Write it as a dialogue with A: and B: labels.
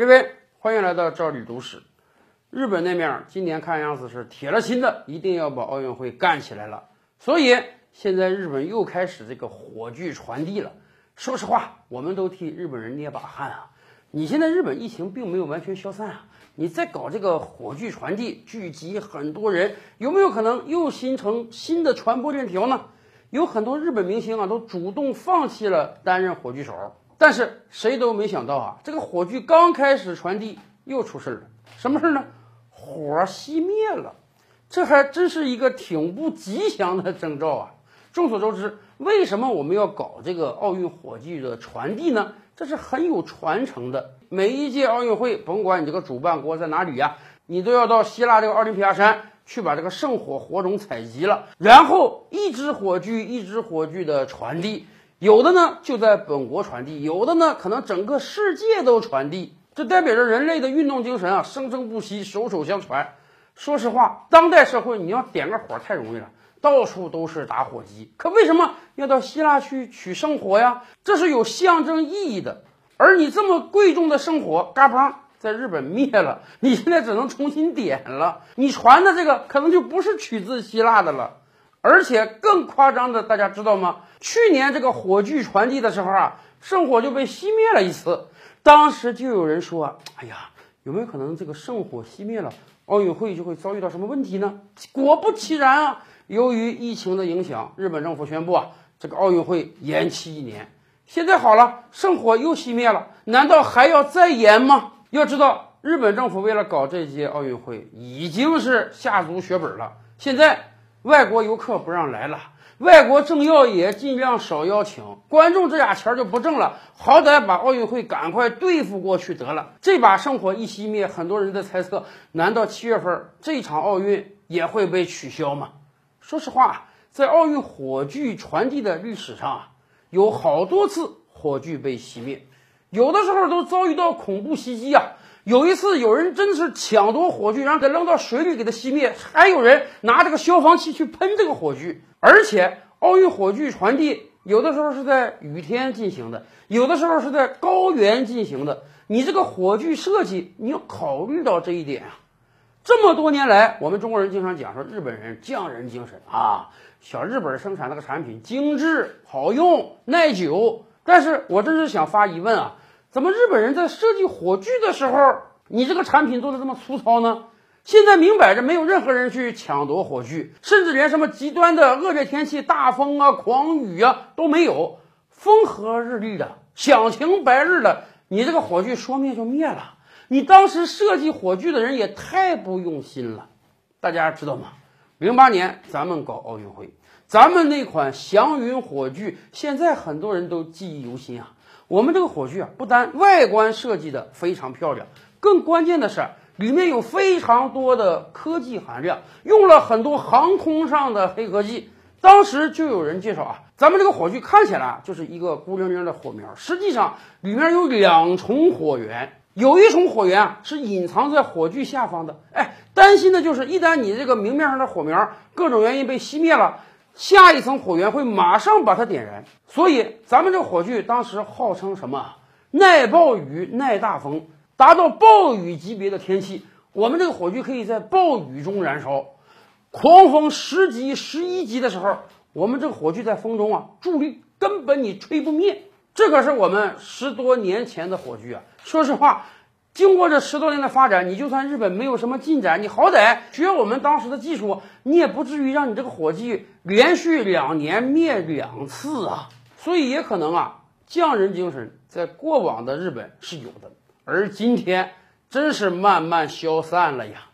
A: 各位，欢迎来到赵理读史。日本那面今年看样子是铁了心的，一定要把奥运会干起来了。所以现在日本又开始这个火炬传递了。说实话，我们都替日本人捏把汗啊！你现在日本疫情并没有完全消散啊，你在搞这个火炬传递，聚集很多人，有没有可能又形成新的传播链条呢？有很多日本明星啊，都主动放弃了担任火炬手。但是谁都没想到啊，这个火炬刚开始传递，又出事了。什么事呢？火熄灭了，这还真是一个挺不吉祥的征兆啊！众所周知，为什么我们要搞这个奥运火炬的传递呢？这是很有传承的。每一届奥运会，甭管你这个主办国在哪里呀，你都要到希腊这个奥林匹亚山去把这个圣火火种采集了，然后一支火炬一支火炬的传递，有的呢就在本国传递，有的呢可能整个世界都传递。这代表着人类的运动精神啊，生生不息，手手相传。说实话，当代社会你要点个火太容易了，到处都是打火机。可为什么要到希腊去取圣火呀？这是有象征意义的。而你这么贵重的圣火，嘎嘣，在日本灭了，你现在只能重新点了。你传的这个可能就不是取自希腊的了。而且更夸张的，大家知道吗？去年这个火炬传递的时候啊，圣火就被熄灭了一次。当时就有人说：“哎呀，有没有可能这个圣火熄灭了，奥运会就会遭遇到什么问题呢？”果不其然啊！由于疫情的影响，日本政府宣布啊，这个奥运会延期一年。现在好了，圣火又熄灭了，难道还要再延吗？要知道，日本政府为了搞这届奥运会，已经是下足血本了。现在外国游客不让来了。外国政要也尽量少邀请，观众这俩钱就不挣了，好歹把奥运会赶快对付过去得了。这把圣火一熄灭，很多人在猜测：难道七月份这场奥运也会被取消吗？说实话，在奥运火炬传递的历史上啊，有好多次火炬被熄灭，有的时候都遭遇到恐怖袭击啊。有一次，有人真的是抢夺火炬，然后给扔到水里给它熄灭；还有人拿这个消防器去喷这个火炬。而且，奥运火炬传递有的时候是在雨天进行的，有的时候是在高原进行的。你这个火炬设计，你要考虑到这一点啊。这么多年来，我们中国人经常讲说日本人匠人精神啊，小日本生产那个产品精致、好用、耐久。但是我真是想发疑问啊。怎么日本人在设计火炬的时候，你这个产品做的这么粗糙呢？现在明摆着没有任何人去抢夺火炬，甚至连什么极端的恶劣天气、大风啊、狂雨啊都没有，风和日丽的，响晴白日的，你这个火炬说灭就灭了。你当时设计火炬的人也太不用心了。大家知道吗？零八年咱们搞奥运会，咱们那款祥云火炬，现在很多人都记忆犹新啊。我们这个火炬啊，不单外观设计的非常漂亮，更关键的是里面有非常多的科技含量，用了很多航空上的黑科技。当时就有人介绍啊，咱们这个火炬看起来就是一个孤零零的火苗，实际上里面有两重火源，有一重火源啊是隐藏在火炬下方的。哎，担心的就是一旦你这个明面上的火苗各种原因被熄灭了。下一层火源会马上把它点燃，所以咱们这火炬当时号称什么？耐暴雨、耐大风，达到暴雨级别的天气，我们这个火炬可以在暴雨中燃烧。狂风十级、十一级的时候，我们这个火炬在风中啊，助力根本你吹不灭。这可是我们十多年前的火炬啊！说实话。经过这十多年的发展，你就算日本没有什么进展，你好歹学我们当时的技术，你也不至于让你这个火炬连续两年灭两次啊。所以也可能啊，匠人精神在过往的日本是有的，而今天真是慢慢消散了呀。